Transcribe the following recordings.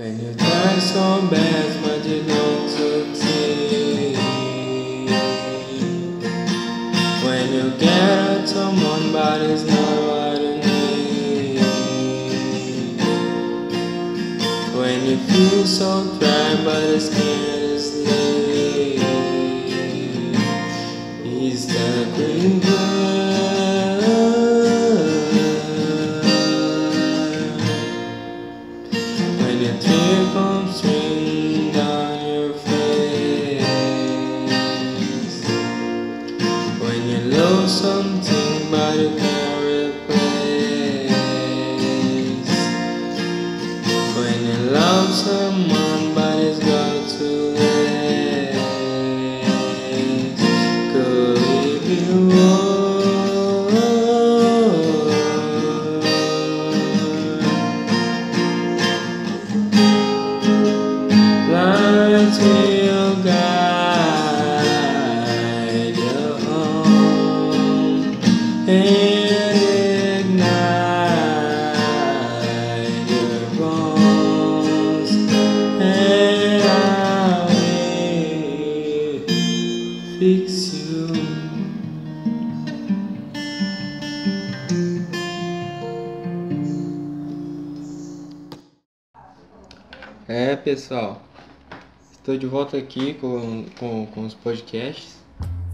When you try so bad but you don't succeed When you get at someone but it's not what you need When you feel so dry but it's scared É pessoal, estou de volta aqui com, com, com os podcasts.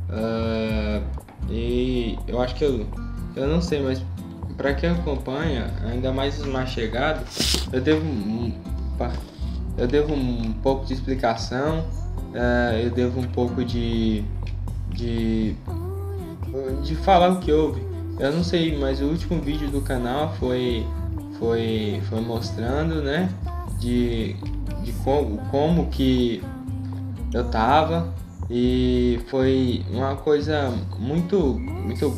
Ah, e eu acho que eu, eu não sei, mas para quem acompanha, ainda mais os mais chegados, eu devo eu devo um pouco de explicação, ah, eu devo um pouco de, de de falar o que houve. Eu não sei, mas o último vídeo do canal foi foi foi mostrando, né, de de como, como que eu tava. E foi uma coisa muito muito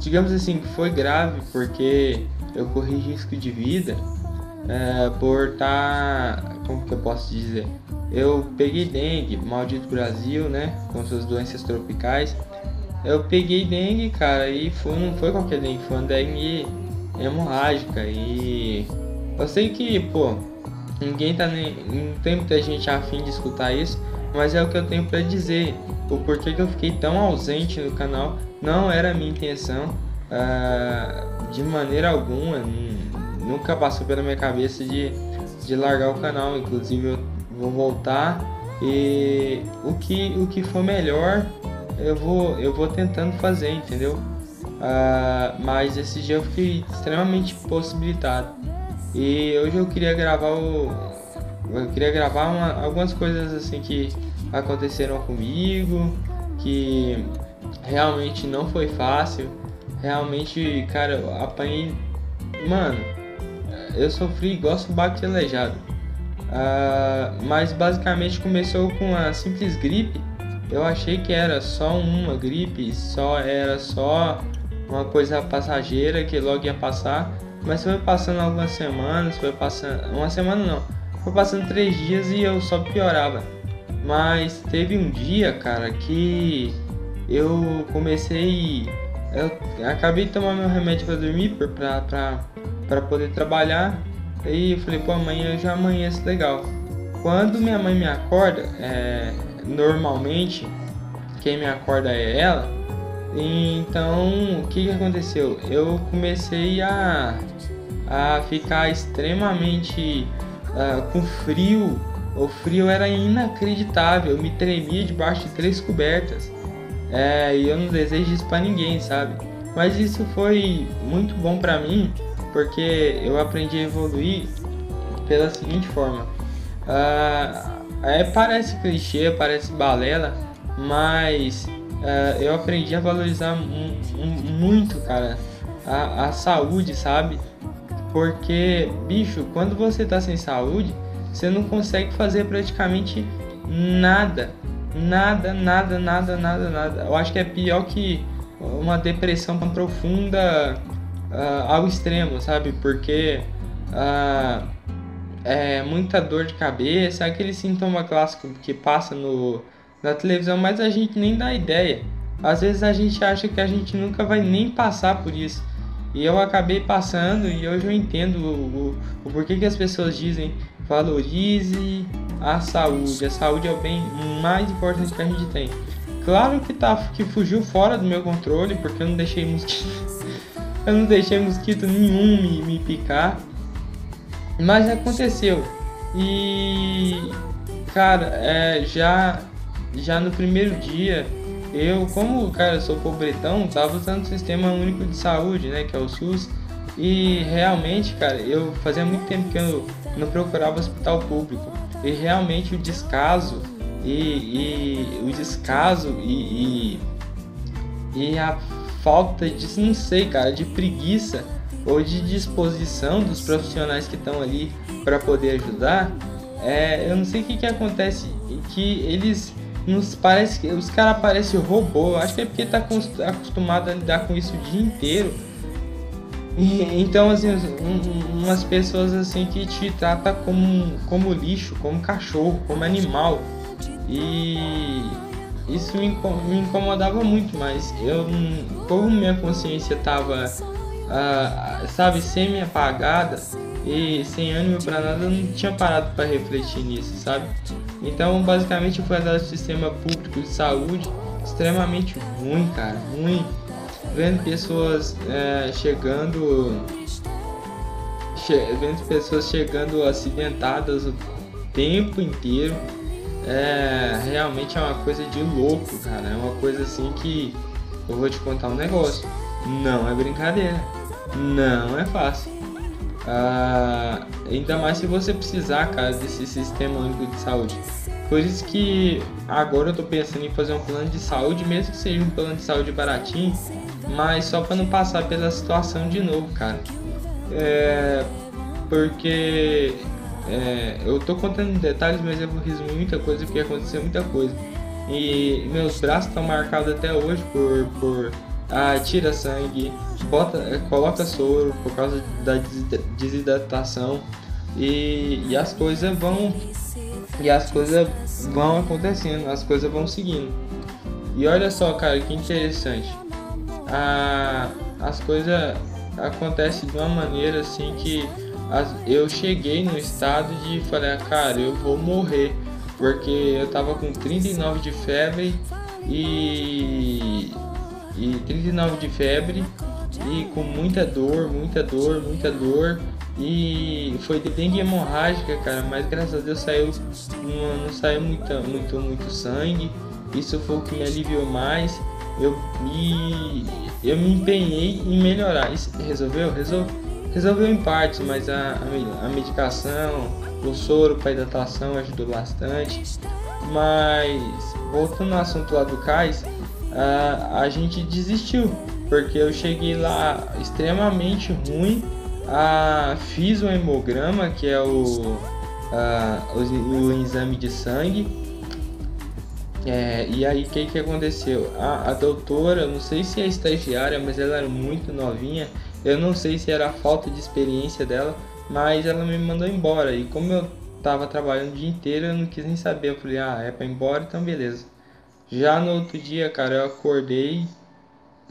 digamos assim foi grave porque eu corri risco de vida é, por estar tá, como que eu posso dizer? Eu peguei dengue maldito Brasil né com suas doenças tropicais. Eu peguei dengue cara e foi não foi qualquer dengue foi uma dengue hemorrágica. E eu sei que pô ninguém tá nem não tem muita gente afim de escutar isso mas é o que eu tenho para dizer. O porquê que eu fiquei tão ausente no canal não era minha intenção, uh, de maneira alguma, nunca passou pela minha cabeça de, de largar o canal. Inclusive, eu vou voltar e o que, o que for melhor eu vou, eu vou tentando fazer, entendeu? Uh, mas esse dia eu fiquei extremamente possibilitado. E hoje eu queria gravar o, eu queria gravar uma, algumas coisas assim que aconteceram comigo, que realmente não foi fácil. Realmente, cara, eu apanhei. Mano, eu sofri igual subaco aleijado. Uh, mas basicamente começou com a simples gripe. Eu achei que era só uma gripe, só era só uma coisa passageira que logo ia passar. Mas foi passando algumas semanas, foi passando. Uma semana não foi passando três dias e eu só piorava. Mas teve um dia, cara, que eu comecei. Eu acabei de tomar meu remédio para dormir, pra, pra, pra poder trabalhar. E eu falei, pô, amanhã eu já amanheço legal. Quando minha mãe me acorda, é, normalmente quem me acorda é ela. Então, o que, que aconteceu? Eu comecei a, a ficar extremamente uh, com frio. O frio era inacreditável, eu me tremia debaixo de três cobertas. É, e eu não desejo isso para ninguém, sabe? Mas isso foi muito bom para mim, porque eu aprendi a evoluir pela seguinte forma. Uh, é, parece clichê, parece balela, mas uh, eu aprendi a valorizar muito, cara, a, a saúde, sabe? Porque, bicho, quando você tá sem saúde, você não consegue fazer praticamente nada. Nada, nada, nada, nada, nada. Eu acho que é pior que uma depressão tão profunda uh, ao extremo, sabe? Porque uh, é muita dor de cabeça, aquele sintoma clássico que passa no, na televisão, mas a gente nem dá ideia. Às vezes a gente acha que a gente nunca vai nem passar por isso. E eu acabei passando e hoje eu entendo o, o, o porquê que as pessoas dizem valorize a saúde. A saúde é o bem mais importante que a gente tem. Claro que tá que fugiu fora do meu controle, porque eu não deixei mosquito. eu não deixei mosquito nenhum me, me picar. Mas aconteceu. E cara, é, já já no primeiro dia, eu, como cara, sou pobretão, tava usando o sistema único de saúde, né, que é o SUS. E realmente, cara, eu fazia muito tempo que eu não procurava hospital público. E realmente o descaso e, e o descaso e, e, e, a falta de, não sei, cara, de preguiça ou de disposição dos profissionais que estão ali para poder ajudar, é, eu não sei o que, que acontece, que eles nos parece que os caras parecem robô, acho que é porque tá acostumado a lidar com isso o dia inteiro. E, então, assim, um, umas pessoas assim que te trata como, como lixo, como cachorro, como animal. E isso me, me incomodava muito, mas eu, como minha consciência tava, uh, sabe, semi-apagada e sem ânimo para nada, eu não tinha parado para refletir nisso, sabe? Então, basicamente, foi do sistema público de saúde extremamente ruim, cara, ruim. Vendo pessoas é, chegando, che vendo pessoas chegando acidentadas o tempo inteiro é realmente é uma coisa de louco, cara. É uma coisa assim que eu vou te contar um negócio. Não é brincadeira. Não é fácil. Ah, ainda mais se você precisar, cara, desse sistema único de saúde. Por isso que agora eu tô pensando em fazer um plano de saúde, mesmo que seja um plano de saúde baratinho, mas só para não passar pela situação de novo, cara. É, porque é, eu tô contando detalhes, mas eu resumir muita coisa porque aconteceu muita coisa. E meus braços estão marcados até hoje por, por ah, tira sangue, bota, é, coloca soro por causa da desidratação e, e as coisas vão e as coisas vão acontecendo, as coisas vão seguindo. E olha só, cara, que interessante. Ah, as coisas acontecem de uma maneira assim que eu cheguei no estado de falar, cara, eu vou morrer, porque eu tava com 39 de febre e, e 39 de febre e com muita dor, muita dor, muita dor. E foi de dengue hemorrágica, cara, mas graças a Deus saiu, não, não saiu muito, muito, muito sangue. Isso foi o que me aliviou mais. Eu me, eu me empenhei em melhorar. Isso resolveu? Resolveu Resolveu em parte, mas a, a medicação, o soro para hidratação ajudou bastante. Mas voltando ao assunto lá do cais, a, a gente desistiu, porque eu cheguei lá extremamente ruim. A, fiz o hemograma, que é o, o, o exame de sangue. É, e aí o que, que aconteceu? A, a doutora, não sei se é estagiária, mas ela era muito novinha eu não sei se era a falta de experiência dela, mas ela me mandou embora. E como eu tava trabalhando o dia inteiro, eu não quis nem saber. Eu falei, ah, é pra ir embora, então beleza. Já no outro dia, cara, eu acordei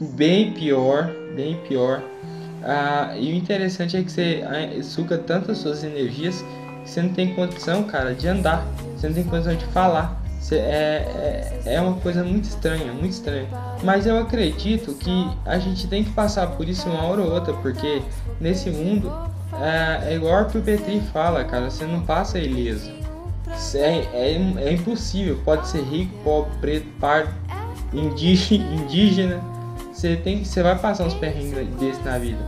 bem pior, bem pior. Ah, e o interessante é que você ah, suga tantas suas energias que você não tem condição, cara, de andar. Você não tem condição de falar. É, é, é uma coisa muito estranha, muito estranha. Mas eu acredito que a gente tem que passar por isso uma hora ou outra, porque nesse mundo é, é igual que o Petri fala, cara, você não passa ileso. É, é, é impossível, pode ser rico, pobre, preto, pardo, indígena. Você tem você vai passar uns perrengues desse na vida.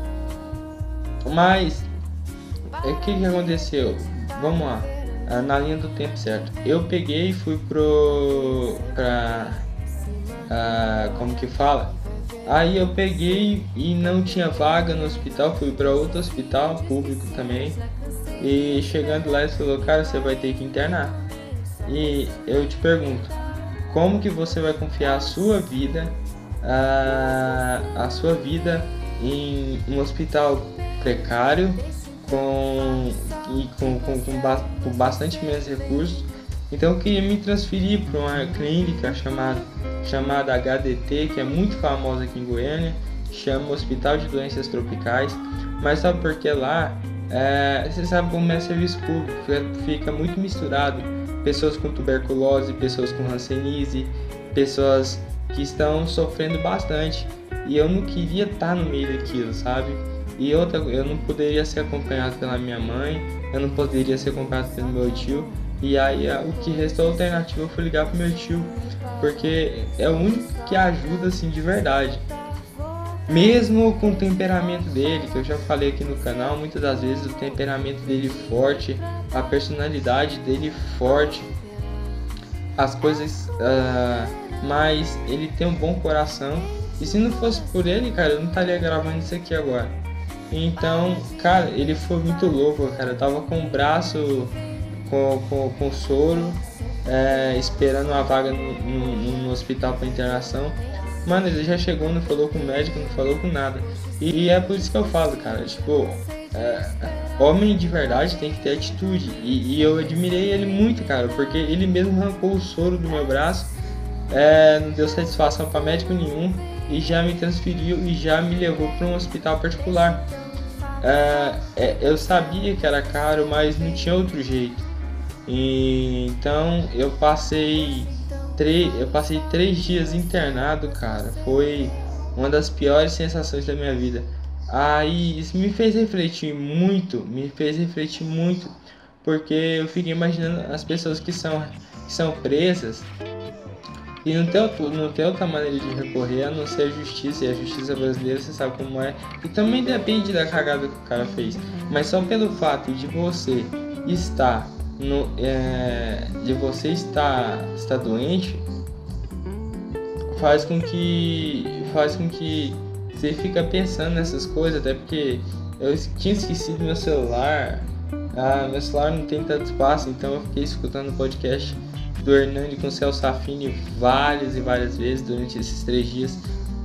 Mas o que, que aconteceu? Vamos lá. Ah, na linha do tempo certo. Eu peguei e fui pro. pra. Uh, como que fala? Aí eu peguei e não tinha vaga no hospital, fui para outro hospital público também. E chegando lá, ele falou: Cara, você vai ter que internar. E eu te pergunto: Como que você vai confiar a sua vida, a, a sua vida em um hospital precário com, e com, com, com, ba, com bastante menos recursos. Então eu queria me transferir para uma clínica chamada, chamada HDT, que é muito famosa aqui em Goiânia, chama Hospital de Doenças Tropicais. Mas sabe por que lá É, você sabe como é serviço público, fica muito misturado. Pessoas com tuberculose, pessoas com hanseníase, pessoas que estão sofrendo bastante. E eu não queria estar no meio daquilo, sabe? E outra, eu não poderia ser acompanhado pela minha mãe, eu não poderia ser acompanhado pelo meu tio. E aí o que restou alternativa foi ligar pro meu tio, porque é o único que ajuda assim de verdade. Mesmo com o temperamento dele, que eu já falei aqui no canal, muitas das vezes o temperamento dele forte, a personalidade dele forte, as coisas, uh, mas ele tem um bom coração. E se não fosse por ele, cara, eu não estaria gravando isso aqui agora. Então, cara, ele foi muito louco, cara. Eu tava com o braço com, com, com soro, é, esperando uma vaga no, no, no hospital para internação. Mano, ele já chegou, não falou com o médico, não falou com nada. E, é por isso que eu falo, cara, tipo, é, homem de verdade tem que ter atitude. E, e, eu admirei ele muito, cara, porque ele mesmo arrancou o soro do meu braço, é, não deu satisfação para médico nenhum e já me transferiu e já me levou para um hospital particular. É, é, eu sabia que era caro, mas não tinha outro jeito. E, então eu passei três, eu passei três dias internado, cara. Foi uma das piores sensações da minha vida. Aí isso me fez refletir muito, me fez refletir muito, porque eu fiquei imaginando as pessoas que são, que são presas e não tem, não tem outra maneira de recorrer a não ser a justiça. E a justiça brasileira você sabe como é. E também depende da cagada que o cara fez. Mas só pelo fato de você estar no, é, de você estar, estar doente faz com que faz com que você fica pensando nessas coisas, até porque eu tinha esquecido meu celular, ah, meu celular não tem tanto espaço, então eu fiquei escutando o podcast do Hernani com o Celso Affini várias e várias vezes durante esses três dias,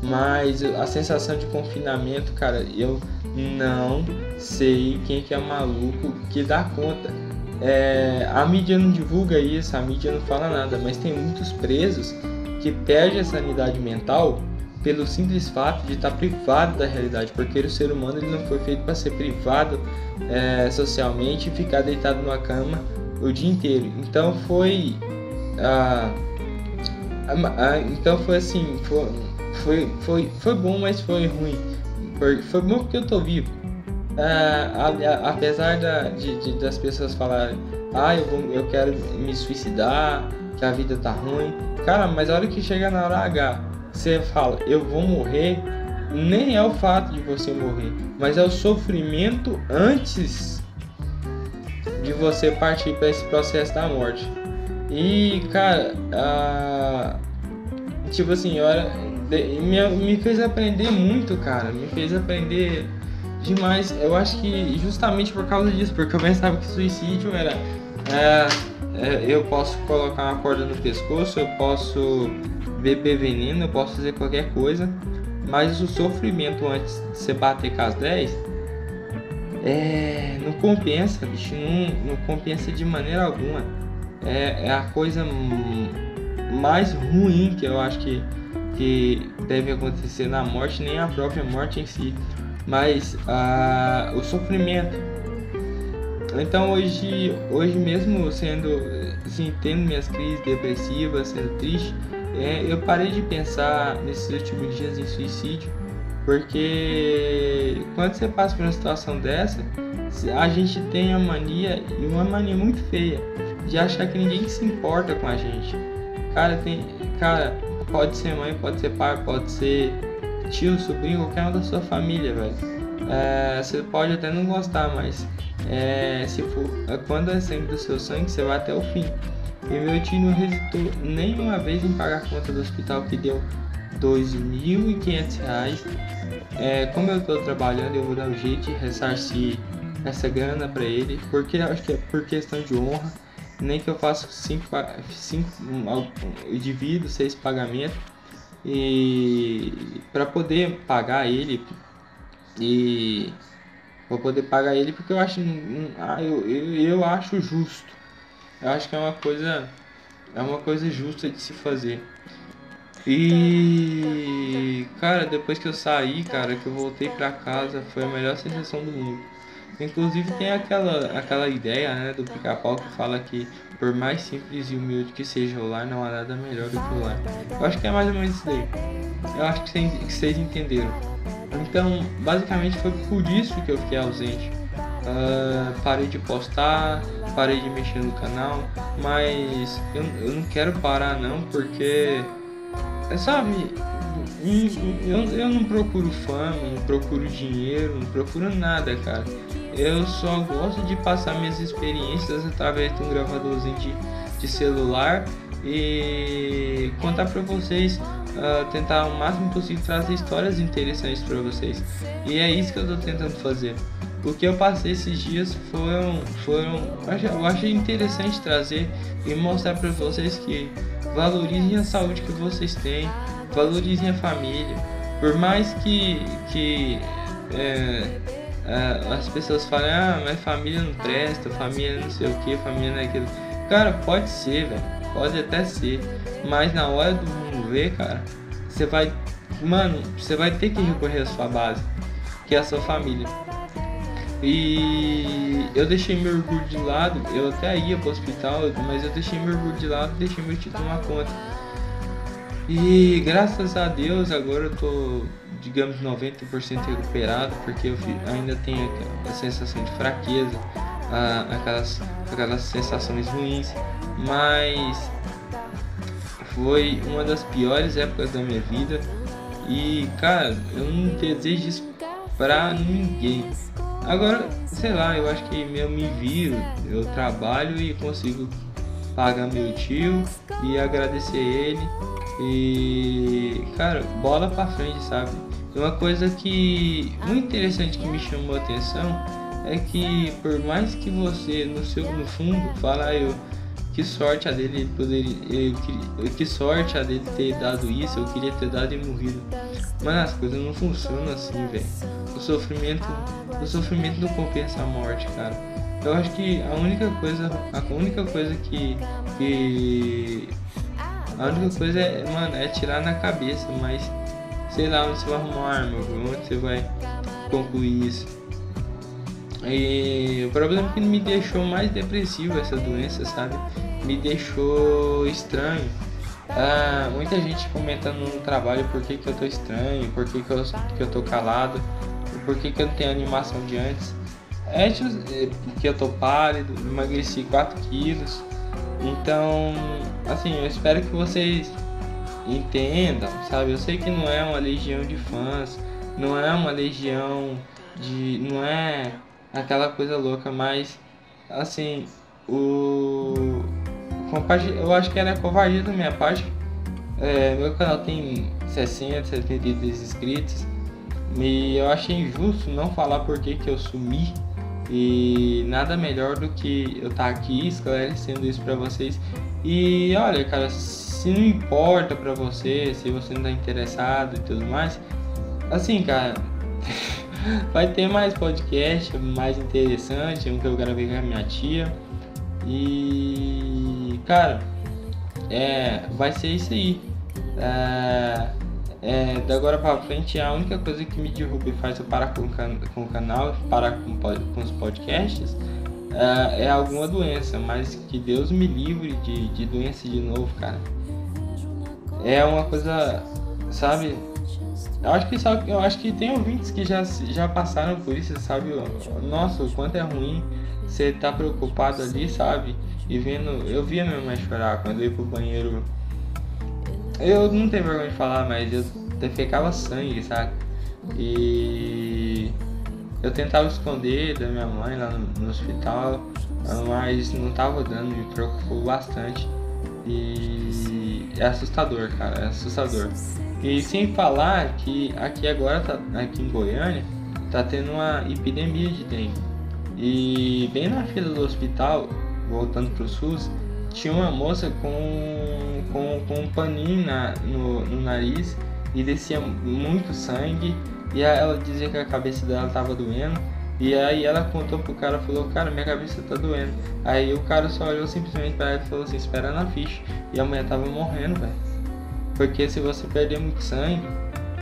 mas a sensação de confinamento, cara, eu não sei quem que é maluco que dá conta. É, a mídia não divulga isso, a mídia não fala nada, mas tem muitos presos que perdem a sanidade mental pelo simples fato de estar privado da realidade, porque o ser humano ele não foi feito para ser privado é, socialmente e ficar deitado numa cama o dia inteiro. Então foi, ah, ah, então foi assim, foi, foi, foi, foi bom, mas foi ruim. Foi, bom porque eu tô vivo é, apesar da, de, de, das pessoas falarem, ah, eu, vou, eu quero me suicidar, que a vida tá ruim. Cara, mas a hora que chega na hora H, você fala, eu vou morrer, nem é o fato de você morrer, mas é o sofrimento antes de você partir para esse processo da morte. E, cara, a... tipo assim, hora, me, me fez aprender muito, cara, me fez aprender demais. Eu acho que justamente por causa disso, porque eu pensava que suicídio era. É, é, eu posso colocar uma corda no pescoço, eu posso beber veneno, eu posso fazer qualquer coisa, mas o sofrimento antes de você bater com as 10 é, não compensa, bicho, não, não compensa de maneira alguma. É, é a coisa mais ruim que eu acho que, que deve acontecer na morte, nem a própria morte em si mas o sofrimento. Então hoje, hoje mesmo sendo, assim, tendo minhas crises depressivas, sendo triste, é, eu parei de pensar nesses últimos dias em suicídio, porque quando você passa por uma situação dessa, a gente tem a mania, e uma mania muito feia, de achar que ninguém se importa com a gente. Cara, tem, cara, pode ser mãe, pode ser pai, pode ser tio, sobrinho, qualquer um da sua família, velho. É, você pode até não gostar, mas é, se for, é, quando é sangue do seu sangue, você vai até o fim. E meu tio não hesitou nenhuma vez em pagar a conta do hospital que deu R$ 2.500. É, como eu estou trabalhando, eu vou dar um jeito de ressarcir essa grana para ele, porque acho que é por questão de honra. Nem que eu faça cinco, cinco divido seis pagamentos e para poder pagar ele e vou poder pagar ele porque eu acho ah, eu, eu, eu acho justo. Eu acho que é uma coisa é uma coisa justa de se fazer. E cara depois que eu saí cara que eu voltei para casa foi a melhor sensação do mundo Inclusive tem aquela, aquela ideia né, do pica-pau que fala que por mais simples e humilde que seja o lar, não há nada melhor do que o lar. Eu acho que é mais ou menos isso daí. Eu acho que vocês, que vocês entenderam. Então, basicamente foi por isso que eu fiquei ausente. Uh, parei de postar, parei de mexer no canal, mas eu, eu não quero parar não, porque sabe, eu, eu não procuro fama, não procuro dinheiro, não procuro nada, cara. Eu só gosto de passar minhas experiências através de um gravadorzinho de, de celular e contar para vocês, uh, tentar o máximo possível trazer histórias interessantes para vocês. E é isso que eu tô tentando fazer. O que eu passei esses dias foram, foram eu achei interessante trazer e mostrar para vocês que valorizem a saúde que vocês têm, valorizem a família. Por mais que, que é, as pessoas falem, ah, mas família não presta, família não sei o que, família não é aquilo. Cara, pode ser, velho. Pode até ser. Mas na hora do mundo ver, cara, você vai. Mano, você vai ter que recorrer à sua base, que é a sua família. E eu deixei meu orgulho de lado, eu até ia pro hospital, mas eu deixei meu orgulho de lado deixei meu título na conta. E graças a Deus agora eu tô, digamos, 90% recuperado, porque eu ainda tenho a sensação de fraqueza, aquelas, aquelas sensações ruins, mas foi uma das piores épocas da minha vida e cara, eu não desejo isso pra ninguém. Agora, sei lá, eu acho que eu me viro, eu trabalho e consigo pagar meu tio e agradecer ele. E, cara, bola pra frente, sabe? Uma coisa que muito interessante que me chamou a atenção é que por mais que você no seu no fundo fala eu que sorte a dele poderia eu, que sorte a dele ter dado isso, eu queria ter dado e morrido. Mas as coisas não funcionam assim, velho. O sofrimento o sofrimento não compensa a morte, cara. Eu acho que a única coisa, a única coisa que, que a única coisa é, mano, é tirar na cabeça, mas sei lá onde você vai arrumar uma arma, onde você vai concluir isso. E o problema é que me deixou mais depressivo essa doença, sabe? Me deixou estranho. Ah, muita gente comentando no trabalho por que, que eu tô estranho, por que, que, eu, que eu tô calado por que, que eu não tenho animação de antes? É porque eu tô pálido, emagreci 4 quilos. Então, assim, eu espero que vocês entendam, sabe? Eu sei que não é uma legião de fãs, não é uma legião de. não é aquela coisa louca, mas assim, o. Eu acho que era covardia da minha parte. É, meu canal tem 60, 73 inscritos. E eu achei injusto não falar por que, que eu sumi. E nada melhor do que eu estar tá aqui esclarecendo isso para vocês. E olha, cara, se não importa para você, se você não tá interessado e tudo mais, assim, cara, vai ter mais podcast mais interessante, um que eu gravei com a minha tia. E cara, é, vai ser isso aí. É, é, da agora para frente, a única coisa que me derruba e faz eu parar com, can com o canal, parar com, com os podcasts, é, é, alguma doença, mas que Deus me livre de, de doença de novo, cara. É uma coisa, sabe? Eu acho que, eu acho que tem ouvintes que já, já passaram por isso, sabe? Nossa, o quanto é ruim você tá preocupado ali, sabe? E vendo. Eu via minha mãe chorar quando eu ia pro banheiro eu não tenho vergonha de falar, mas eu defecava sangue, sabe? E eu tentava esconder da minha mãe lá no, hospital, mas não tava dando, me preocupou bastante. E é assustador, cara, é assustador. E sem falar que aqui agora, tá, aqui em Goiânia, tá tendo uma epidemia de dengue. E bem na fila do hospital, voltando pro SUS, tinha uma moça com, com, com um paninho na, no, no nariz e descia muito sangue. E ela dizia que a cabeça dela tava doendo. E aí ela contou pro cara, falou, cara, minha cabeça tá doendo. Aí o cara só olhou simplesmente para ela e falou assim, espera na ficha. E a mulher tava morrendo, velho. Porque se você perder muito sangue,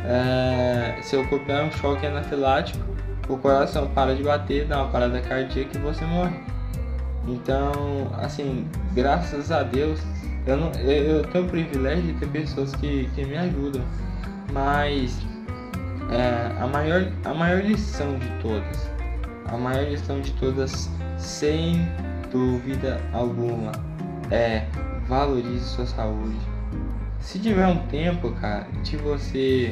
é, seu corpo é um choque anafilático o coração para de bater, dá uma parada cardíaca e você morre. Então, assim, graças a Deus, eu, não, eu, eu tenho o privilégio de ter pessoas que, que me ajudam, mas é, a, maior, a maior lição de todas, a maior lição de todas, sem dúvida alguma, é valorize sua saúde. Se tiver um tempo, cara, de você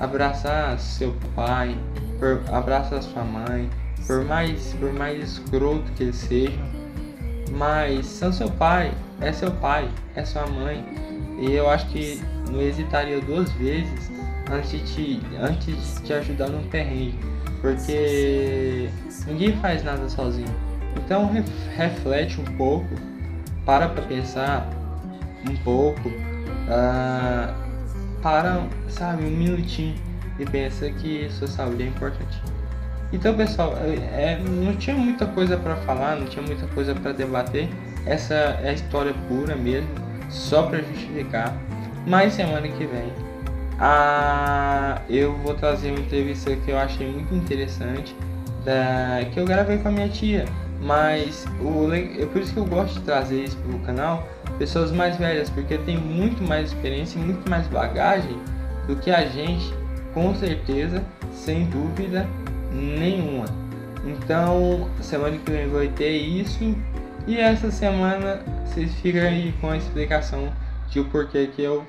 abraçar seu pai, abraçar sua mãe, por mais, por mais escroto que eles sejam, mas são seu pai, é seu pai, é sua mãe. E eu acho que não hesitaria duas vezes antes de te, antes de te ajudar num perrengue. Porque ninguém faz nada sozinho. Então reflete um pouco, para para pensar um pouco, uh, para, sabe, um minutinho e pensa que sua saúde é importante. Então, pessoal, é, é não tinha muita coisa para falar, não tinha muita coisa para debater. Essa é a história pura mesmo, só para justificar. Mas semana que vem eu vou trazer uma entrevista que eu achei muito interessante, da, que eu gravei com a minha tia. Mas o, é por isso que eu gosto de trazer isso para o canal, pessoas mais velhas, porque tem muito mais experiência e muito mais bagagem do que a gente, com certeza, sem dúvida nenhuma. Então, semana que vem vai ter isso. E essa semana vocês ficam aí com a explicação de o porquê que eu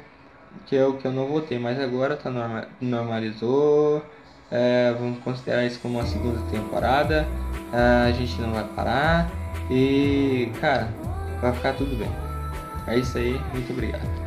que eu, que eu não votei, mas agora tá norma, normalizou. É, vamos considerar isso como uma segunda temporada. É, a gente não vai parar. E cara, vai ficar tudo bem. É isso aí, muito obrigado.